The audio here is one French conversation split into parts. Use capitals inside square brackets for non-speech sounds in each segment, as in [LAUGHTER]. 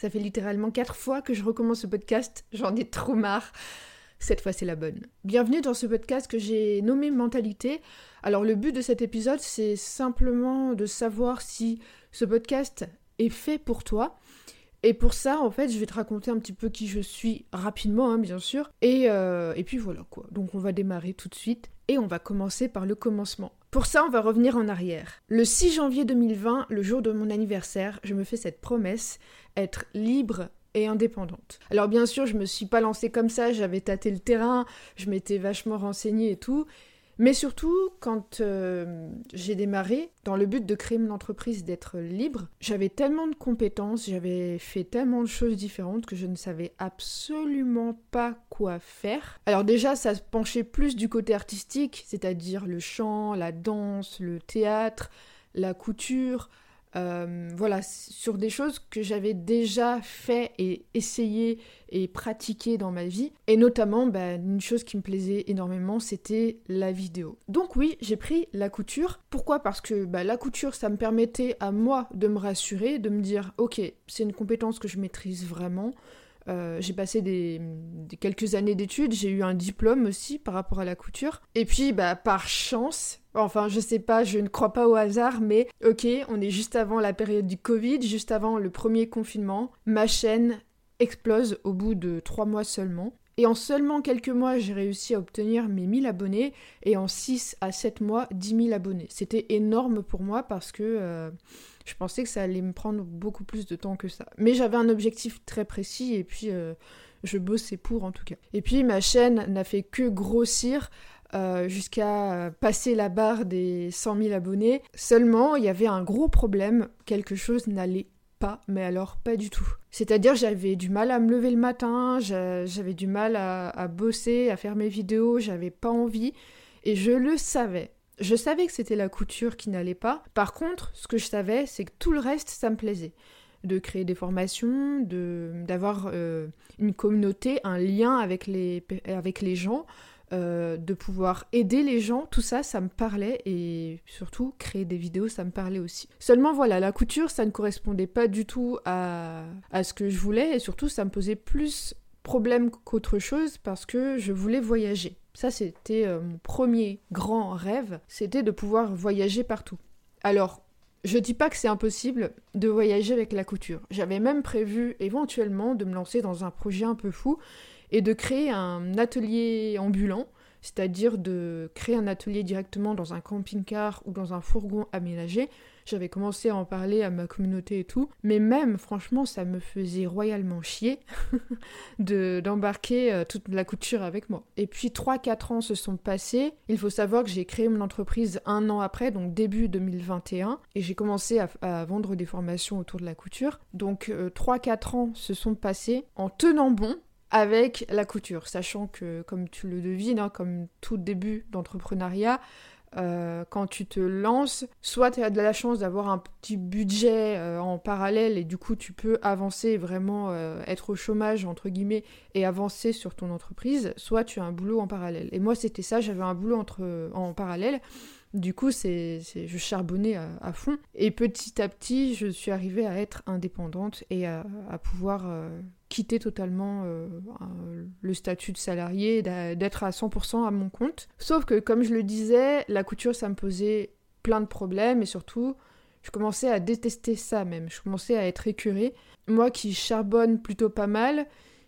Ça fait littéralement quatre fois que je recommence ce podcast, j'en ai trop marre. Cette fois, c'est la bonne. Bienvenue dans ce podcast que j'ai nommé Mentalité. Alors, le but de cet épisode, c'est simplement de savoir si ce podcast est fait pour toi. Et pour ça, en fait, je vais te raconter un petit peu qui je suis rapidement, hein, bien sûr. Euh, et puis voilà quoi. Donc, on va démarrer tout de suite. Et on va commencer par le commencement. Pour ça, on va revenir en arrière. Le 6 janvier 2020, le jour de mon anniversaire, je me fais cette promesse, être libre et indépendante. Alors bien sûr, je me suis pas lancée comme ça, j'avais tâté le terrain, je m'étais vachement renseignée et tout, mais surtout, quand euh, j'ai démarré, dans le but de créer mon entreprise, d'être libre, j'avais tellement de compétences, j'avais fait tellement de choses différentes que je ne savais absolument pas quoi faire. Alors déjà, ça se penchait plus du côté artistique, c'est-à-dire le chant, la danse, le théâtre, la couture, euh, voilà, sur des choses que j'avais déjà fait et essayé et pratiqué dans ma vie. Et notamment, bah, une chose qui me plaisait énormément, c'était la vidéo. Donc oui, j'ai pris la couture. Pourquoi? Parce que bah, la couture, ça me permettait à moi de me rassurer, de me dire, ok, c'est une compétence que je maîtrise vraiment. Euh, j'ai passé des, quelques années d'études, j'ai eu un diplôme aussi par rapport à la couture. Et puis, bah, par chance, enfin, je sais pas, je ne crois pas au hasard, mais ok, on est juste avant la période du Covid, juste avant le premier confinement. Ma chaîne explose au bout de trois mois seulement. Et en seulement quelques mois, j'ai réussi à obtenir mes 1000 abonnés et en 6 à 7 mois, 10 000 abonnés. C'était énorme pour moi parce que euh, je pensais que ça allait me prendre beaucoup plus de temps que ça. Mais j'avais un objectif très précis et puis euh, je bossais pour en tout cas. Et puis ma chaîne n'a fait que grossir. Euh, jusqu'à passer la barre des 100 000 abonnés. Seulement, il y avait un gros problème, quelque chose n'allait pas, mais alors pas du tout. C'est-à-dire j'avais du mal à me lever le matin, j'avais du mal à, à, bosser, à faire mes vidéos, j'avais pas envie, et je le savais. Je savais que c'était la couture qui n'allait pas. Par contre, ce que je savais, c'est que tout le reste, ça me plaisait. De créer des formations, de d'avoir euh, une communauté, un lien avec les, avec les gens, euh, de pouvoir aider les gens, tout ça, ça me parlait et surtout créer des vidéos, ça me parlait aussi. Seulement voilà, la couture, ça ne correspondait pas du tout à, à ce que je voulais et surtout ça me posait plus problème qu'autre chose parce que je voulais voyager. Ça, c'était euh, mon premier grand rêve, c'était de pouvoir voyager partout. Alors, je dis pas que c'est impossible de voyager avec la couture. J'avais même prévu éventuellement de me lancer dans un projet un peu fou et de créer un atelier ambulant c'est-à-dire de créer un atelier directement dans un camping-car ou dans un fourgon aménagé. J'avais commencé à en parler à ma communauté et tout, mais même franchement ça me faisait royalement chier [LAUGHS] de d'embarquer euh, toute la couture avec moi. Et puis 3-4 ans se sont passés, il faut savoir que j'ai créé mon entreprise un an après, donc début 2021, et j'ai commencé à, vendre des formations autour de la couture. Donc 3-4 euh, ans se sont passés en tenant bon, avec la couture, sachant que, comme tu le devines, hein, comme tout début d'entrepreneuriat, euh, quand tu te lances, soit tu as de la chance d'avoir un petit budget euh, en parallèle et du coup tu peux avancer vraiment euh, être au chômage entre guillemets et avancer sur ton entreprise, soit tu as un boulot en parallèle. Et moi c'était ça, j'avais un boulot entre, en parallèle du coup, c'est, je charbonnais à, fond. Et petit à petit, je suis arrivée à être indépendante et à, pouvoir quitter totalement euh, le statut de salarié, d'être à 100% à mon compte. Sauf que, comme je le disais, la couture, ça me posait plein de problèmes et surtout, je commençais à détester ça même. Je commençais à être écœurée. Moi qui charbonne plutôt pas mal,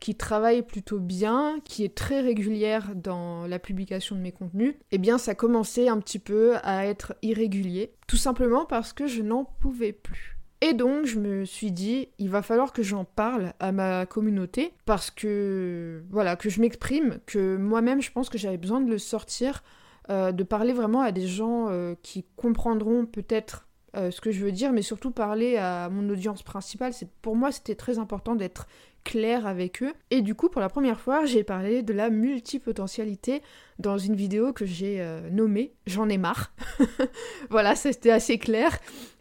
qui travaille plutôt bien, qui est très régulière dans la publication de mes contenus, eh bien ça commençait un petit peu à être irrégulier, tout simplement parce que je n'en pouvais plus. Et donc je me suis dit, il va falloir que j'en parle à ma communauté, parce que voilà, que je m'exprime, que moi-même je pense que j'avais besoin de le sortir, euh, de parler vraiment à des gens euh, qui comprendront peut-être euh, ce que je veux dire, mais surtout parler à mon audience principale. C'est pour moi c'était très important d'être clair avec eux. Et du coup, pour la première fois, j'ai parlé de la multipotentialité dans une vidéo que j'ai nommée J'en ai marre. [LAUGHS] voilà, c'était assez clair.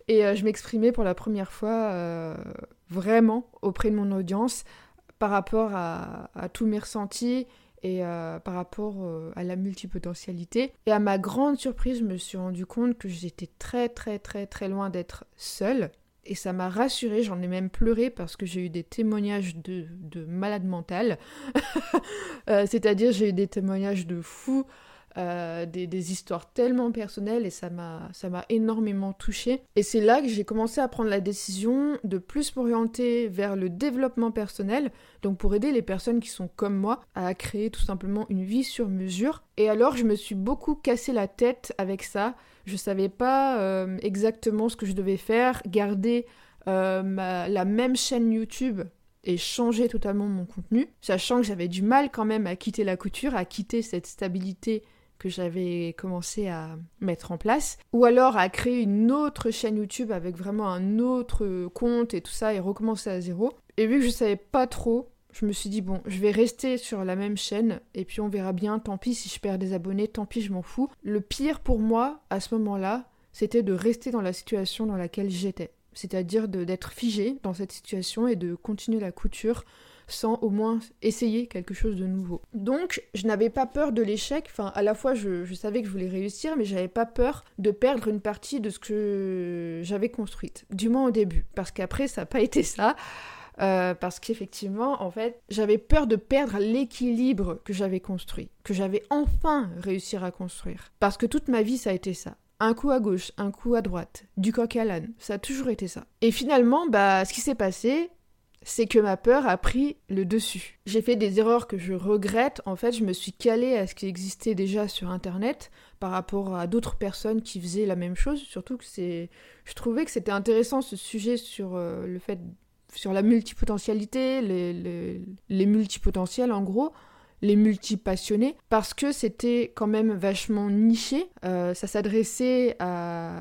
Et euh, je m'exprimais pour la première fois euh, vraiment auprès de mon audience par rapport à, tous mes ressentis et par rapport à la multipotentialité. Et à ma grande surprise, je me suis rendu compte que j'étais très très très très loin d'être seule Et ça m'a rassurée, j'en ai même pleuré parce que j'ai eu des témoignages de, de malade mental. [LAUGHS] Euh, c'est-à-dire j'ai eu des témoignages de fous euh, des, histoires tellement personnelles et ça m'a énormément touchée. Et c'est là que j'ai commencé à prendre la décision de plus m'orienter vers le développement personnel, donc pour aider les personnes qui sont comme moi à créer tout simplement une vie sur mesure. Et alors je me suis beaucoup cassé la tête avec ça. Je savais pas euh, exactement ce que je devais faire, garder euh, la même chaîne YouTube et changer totalement mon contenu, sachant que j'avais du mal quand même à quitter la couture, à quitter cette stabilité que j'avais commencé à mettre en place, ou alors à créer une autre chaîne YouTube avec vraiment un autre compte et tout ça et recommencer à zéro. Et vu que je savais pas trop, je me suis dit bon, je vais rester sur la même chaîne et puis on verra bien, tant pis si je perds des abonnés, tant pis, je m'en fous. Le pire pour moi à ce moment-là, c'était de rester dans la situation dans laquelle j'étais, c'est-à-dire d'être figé dans cette situation et de continuer la couture sans au moins essayer quelque chose de nouveau. Donc, je n'avais pas peur de l'échec, enfin, à la fois, je, savais que je voulais réussir, mais j'avais pas peur de perdre une partie de ce que j'avais construite, du moins au début, parce qu'après, ça n'a pas été ça. Euh, parce qu'effectivement, en fait, j'avais peur de perdre l'équilibre que j'avais construit, que j'avais enfin réussi à construire. Parce que toute ma vie, ça a été ça. Un coup à gauche, un coup à droite, du coq à l'âne, ça a toujours été ça. Et finalement, bah, ce qui s'est passé, c'est que ma peur a pris le dessus. J'ai fait des erreurs que je regrette. En fait, je me suis calée à ce qui existait déjà sur Internet par rapport à d'autres personnes qui faisaient la même chose. Surtout que c'est, je trouvais que c'était intéressant ce sujet sur euh, le fait, sur la multipotentialité, les, les multipotentiels en gros les multipassionnés parce que c'était quand même vachement niché. Euh, ça s'adressait à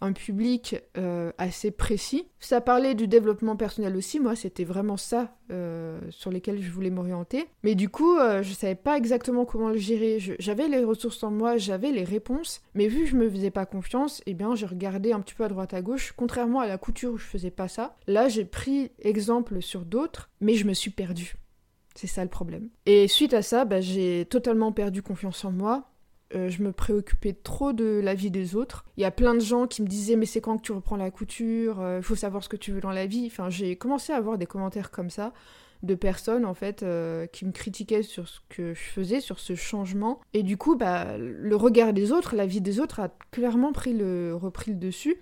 un public euh, assez précis. Ça parlait du développement personnel aussi. Moi, c'était vraiment ça euh, sur lesquels je voulais m'orienter. Mais du coup, je savais pas exactement comment le gérer. J'avais les ressources en moi, j'avais les réponses, mais vu que je me faisais pas confiance, eh bien, j'ai regardé un petit peu à droite à gauche. Contrairement à la couture où je faisais pas ça, là, j'ai pris exemple sur d'autres, mais je me suis perdue. C'est ça le problème. Et suite à ça, bah, j'ai totalement perdu confiance en moi. Euh, je me préoccupais trop de la vie des autres. Il y a plein de gens qui me disaient mais c'est quand que tu reprends la couture? Il euh, faut savoir ce que tu veux dans la vie. Enfin, j'ai commencé à avoir des commentaires comme ça de personnes en fait euh, qui me critiquaient sur ce que je faisais, sur ce changement. Et du coup, bah, le regard des autres, la vie des autres a clairement pris repris le dessus.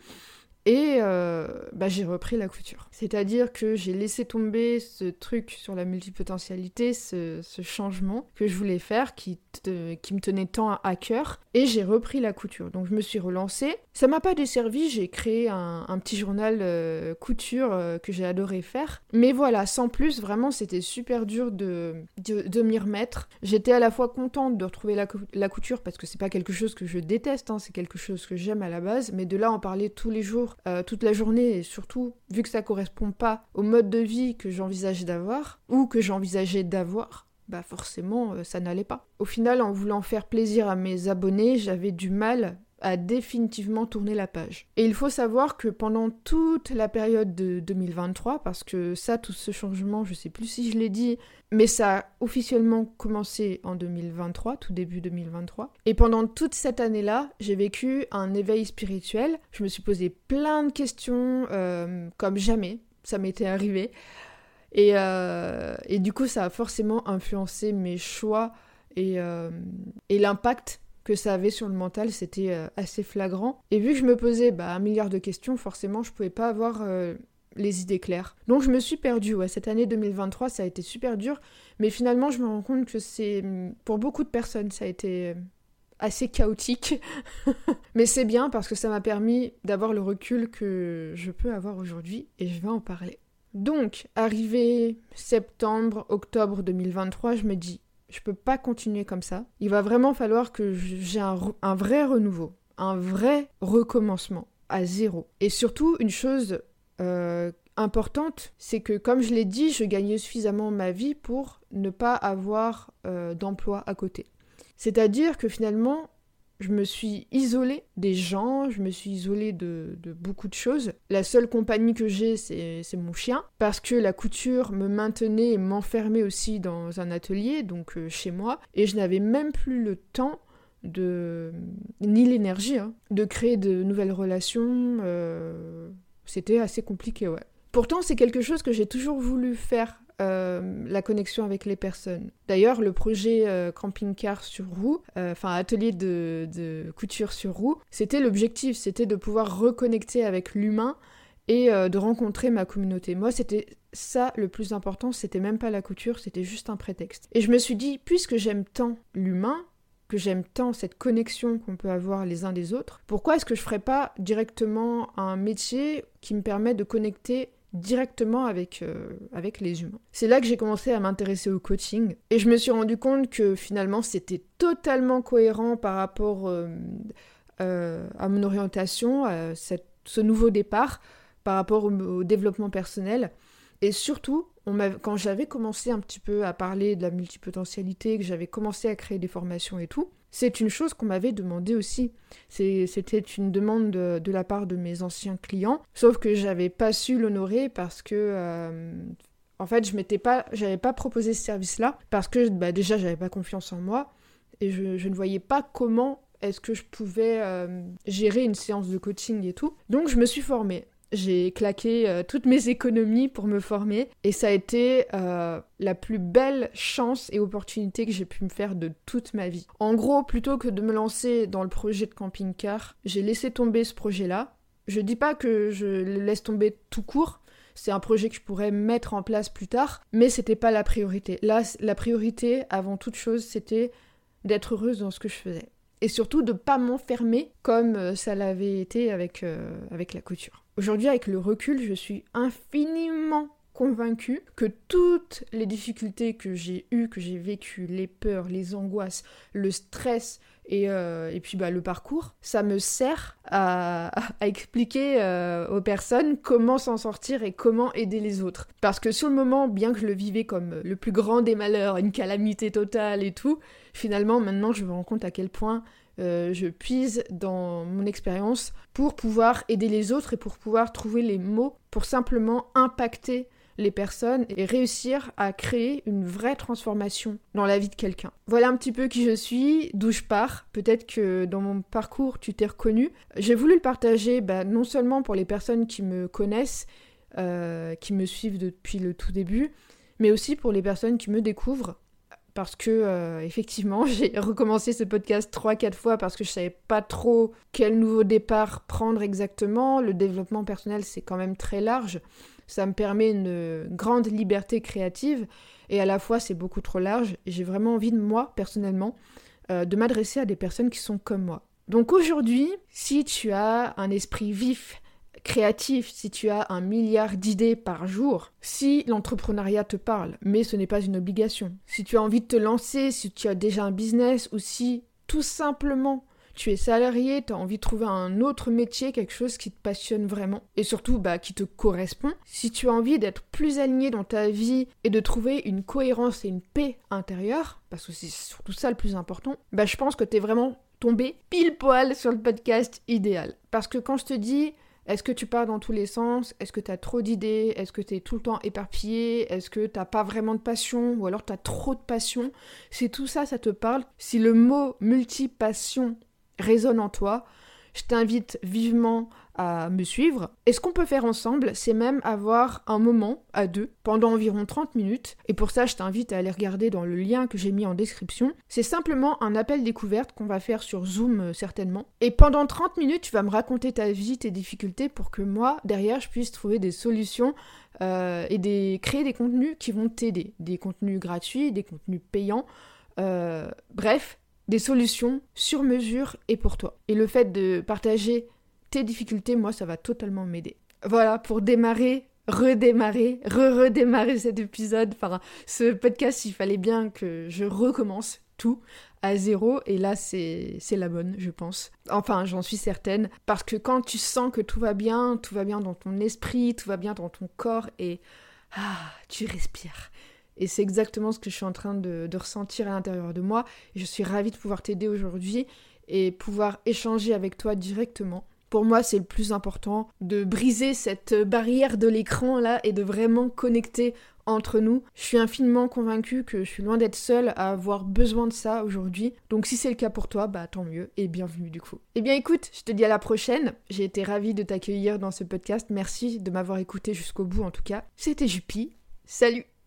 Et euh, bah, j'ai repris la couture. C'est-à-dire que j'ai laissé tomber ce truc sur la multipotentialité, ce, changement que je voulais faire, qui, qui me tenait tant à, cœur, et j'ai repris la couture. Donc je me suis relancée. Ça m'a pas desservi, j'ai créé un, petit journal euh, couture euh, que j'ai adoré faire. Mais voilà, sans plus, vraiment c'était super dur de, de, m'y remettre. J'étais à la fois contente de retrouver la, couture parce que c'est pas quelque chose que je déteste, hein, c'est quelque chose que j'aime à la base, mais de là en parler tous les jours euh, toute la journée et surtout vu que ça correspond pas au mode de vie que j'envisageais d'avoir ou que j'envisageais d'avoir, bah forcément euh, ça n'allait pas. Au final, en voulant faire plaisir à mes abonnés, j'avais du mal à définitivement tourner la page. Et il faut savoir que pendant toute la période de 2023, parce que ça, tout ce changement, je sais plus si je l'ai dit, mais ça a officiellement commencé en 2023, tout début 2023. Et pendant toute cette année-là, j'ai vécu un éveil spirituel. Je me suis posé plein de questions, euh, comme jamais ça m'était arrivé. Et, euh, et, du coup, ça a forcément influencé mes choix et, euh, et l'impact que ça avait sur le mental, c'était euh, assez flagrant. Et vu que je me posais bah, un milliard de questions, forcément, je pouvais pas avoir euh, les idées claires. Donc je me suis perdue. Ouais, cette année 2023, ça a été super dur. Mais finalement, je me rends compte que c'est pour beaucoup de personnes, ça a été euh, assez chaotique. [LAUGHS] Mais c'est bien parce que ça m'a permis d'avoir le recul que je peux avoir aujourd'hui et je vais en parler. Donc, arrivé septembre, octobre 2023, je me dis je peux pas continuer comme ça. Il va vraiment falloir que j'ai un, vrai renouveau, un vrai recommencement à zéro. Et surtout, une chose euh, importante, c'est que comme je l'ai dit, je gagnais suffisamment ma vie pour ne pas avoir euh, d'emploi à côté. C'est-à-dire que finalement, je me suis isolée des gens, je me suis isolée de, beaucoup de choses. La seule compagnie que j'ai, c'est mon chien, parce que la couture me maintenait et m'enfermait aussi dans un atelier, donc euh, chez moi, et je n'avais même plus le temps de ni l'énergie hein, de créer de nouvelles relations euh, C'était assez compliqué, ouais. Pourtant, c'est quelque chose que j'ai toujours voulu faire, euh, la connexion avec les personnes. D'ailleurs, le projet euh, camping-car sur roue, euh, enfin atelier de, couture sur roue, c'était l'objectif, c'était de pouvoir reconnecter avec l'humain et de rencontrer ma communauté. Moi, c'était ça le plus important, c'était même pas la couture, c'était juste un prétexte. Et je me suis dit, puisque j'aime tant l'humain, que j'aime tant cette connexion qu'on peut avoir les uns des autres, pourquoi est-ce que je ferais pas directement un métier qui me permet de connecter directement avec, euh, avec les humains. C'est là que j'ai commencé à m'intéresser au coaching et je me suis rendu compte que finalement c'était totalement cohérent par rapport euh, euh, à mon orientation, à ce nouveau départ, par rapport au développement personnel. Et surtout, quand j'avais commencé un petit peu à parler de la multipotentialité, que j'avais commencé à créer des formations et tout, c'est une chose qu'on m'avait demandé aussi. C'était une demande de, la part de mes anciens clients, sauf que j'avais pas su l'honorer parce que euh, en fait, je m'étais pas, j'avais pas proposé ce service-là parce que bah, déjà j'avais pas confiance en moi et je, ne voyais pas comment est-ce que je pouvais euh, gérer une séance de coaching et tout. Donc je me suis formée. J'ai claqué euh, toutes mes économies pour me former et ça a été euh, la plus belle chance et opportunité que j'ai pu me faire de toute ma vie. En gros, plutôt que de me lancer dans le projet de camping-car, j'ai laissé tomber ce projet-là. Je dis pas que je le laisse tomber tout court, c'est un projet que je pourrais mettre en place plus tard, mais c'était pas la priorité. Là, la priorité, avant toute chose, c'était d'être heureuse dans ce que je faisais. Et surtout de pas m'enfermer comme euh, ça l'avait été avec, avec la couture. Aujourd'hui, avec le recul, je suis infiniment convaincue que toutes les difficultés que j'ai eues, que j'ai vécues, les peurs, les angoisses, le stress et, euh, et puis bah, le parcours, ça me sert à, expliquer euh, aux personnes comment s'en sortir et comment aider les autres. Parce que sur le moment, bien que je le vivais comme le plus grand des malheurs, une calamité totale et tout, finalement maintenant je me rends compte à quel point euh, je puise dans mon expérience pour pouvoir aider les autres et pour pouvoir trouver les mots pour simplement impacter les personnes et réussir à créer une vraie transformation dans la vie de quelqu'un. Voilà un petit peu qui je suis, d'où je pars. Peut-être que dans mon parcours, tu t'es reconnu. J'ai voulu le partager bah, non seulement pour les personnes qui me connaissent, euh, qui me suivent depuis le tout début, mais aussi pour les personnes qui me découvrent parce que euh, effectivement [LAUGHS] j'ai recommencé ce podcast 3-4 fois parce que je savais pas trop quel nouveau départ prendre exactement. Le développement personnel c'est quand même très large, ça me permet une grande liberté créative et à la fois c'est beaucoup trop large j'ai vraiment envie de moi personnellement euh, de m'adresser à des personnes qui sont comme moi. Donc aujourd'hui, si tu as un esprit vif, créatif, si tu as un milliard d'idées par jour, si l'entrepreneuriat te parle, mais ce n'est pas une obligation, si tu as envie de te lancer, si tu as déjà un business ou si tout simplement tu es salarié, tu as envie de trouver un autre métier, quelque chose qui te passionne vraiment et surtout bah, qui te correspond, si tu as envie d'être plus aligné dans ta vie et de trouver une cohérence et une paix intérieure, parce que c'est surtout ça le plus important, bah, je pense que tu es vraiment tombé pile poil sur le podcast idéal. Parce que quand je te dis est-ce que tu pars dans tous les sens? Est-ce que tu as trop d'idées? Est-ce que tu es tout le temps éparpillé? Est-ce que tu pas vraiment de passion? Ou alors tu as trop de passion? Si tout ça, ça te parle, si le mot multipassion résonne en toi, je t'invite vivement à me suivre. Et ce qu'on peut faire ensemble, c'est même avoir un moment à deux pendant environ 30 minutes? Et pour ça, je t'invite à aller regarder dans le lien que j'ai mis en description. C'est simplement un appel découverte qu'on va faire sur Zoom euh, certainement. Et pendant 30 minutes, tu vas me raconter ta vie, tes difficultés pour que moi, derrière, je puisse trouver des solutions euh, et créer des contenus qui vont t'aider. Des contenus gratuits, des contenus payants. Euh, bref, des solutions sur mesure et pour toi. Et le fait de partager tes difficultés, moi, ça va totalement m'aider. Voilà, pour démarrer, redémarrer, re-redémarrer cet épisode, enfin, ce podcast, il fallait bien que je recommence tout à zéro et là c'est la bonne je pense enfin j'en suis certaine parce que quand tu sens que tout va bien tout va bien dans ton esprit tout va bien dans ton corps et ah tu respires et c'est exactement ce que je suis en train de, ressentir à l'intérieur de moi je suis ravie de pouvoir t'aider aujourd'hui et pouvoir échanger avec toi directement pour moi, c'est le plus important de briser cette barrière de l'écran là et de vraiment connecter entre nous. Je suis infiniment convaincue que je suis loin d'être seule à avoir besoin de ça aujourd'hui. Donc si c'est le cas pour toi, bah tant mieux et bienvenue du coup. Eh bien écoute, je te dis à la prochaine. J'ai été ravie de t'accueillir dans ce podcast. Merci de m'avoir écouté jusqu'au bout en tout cas. C'était Jupi. Salut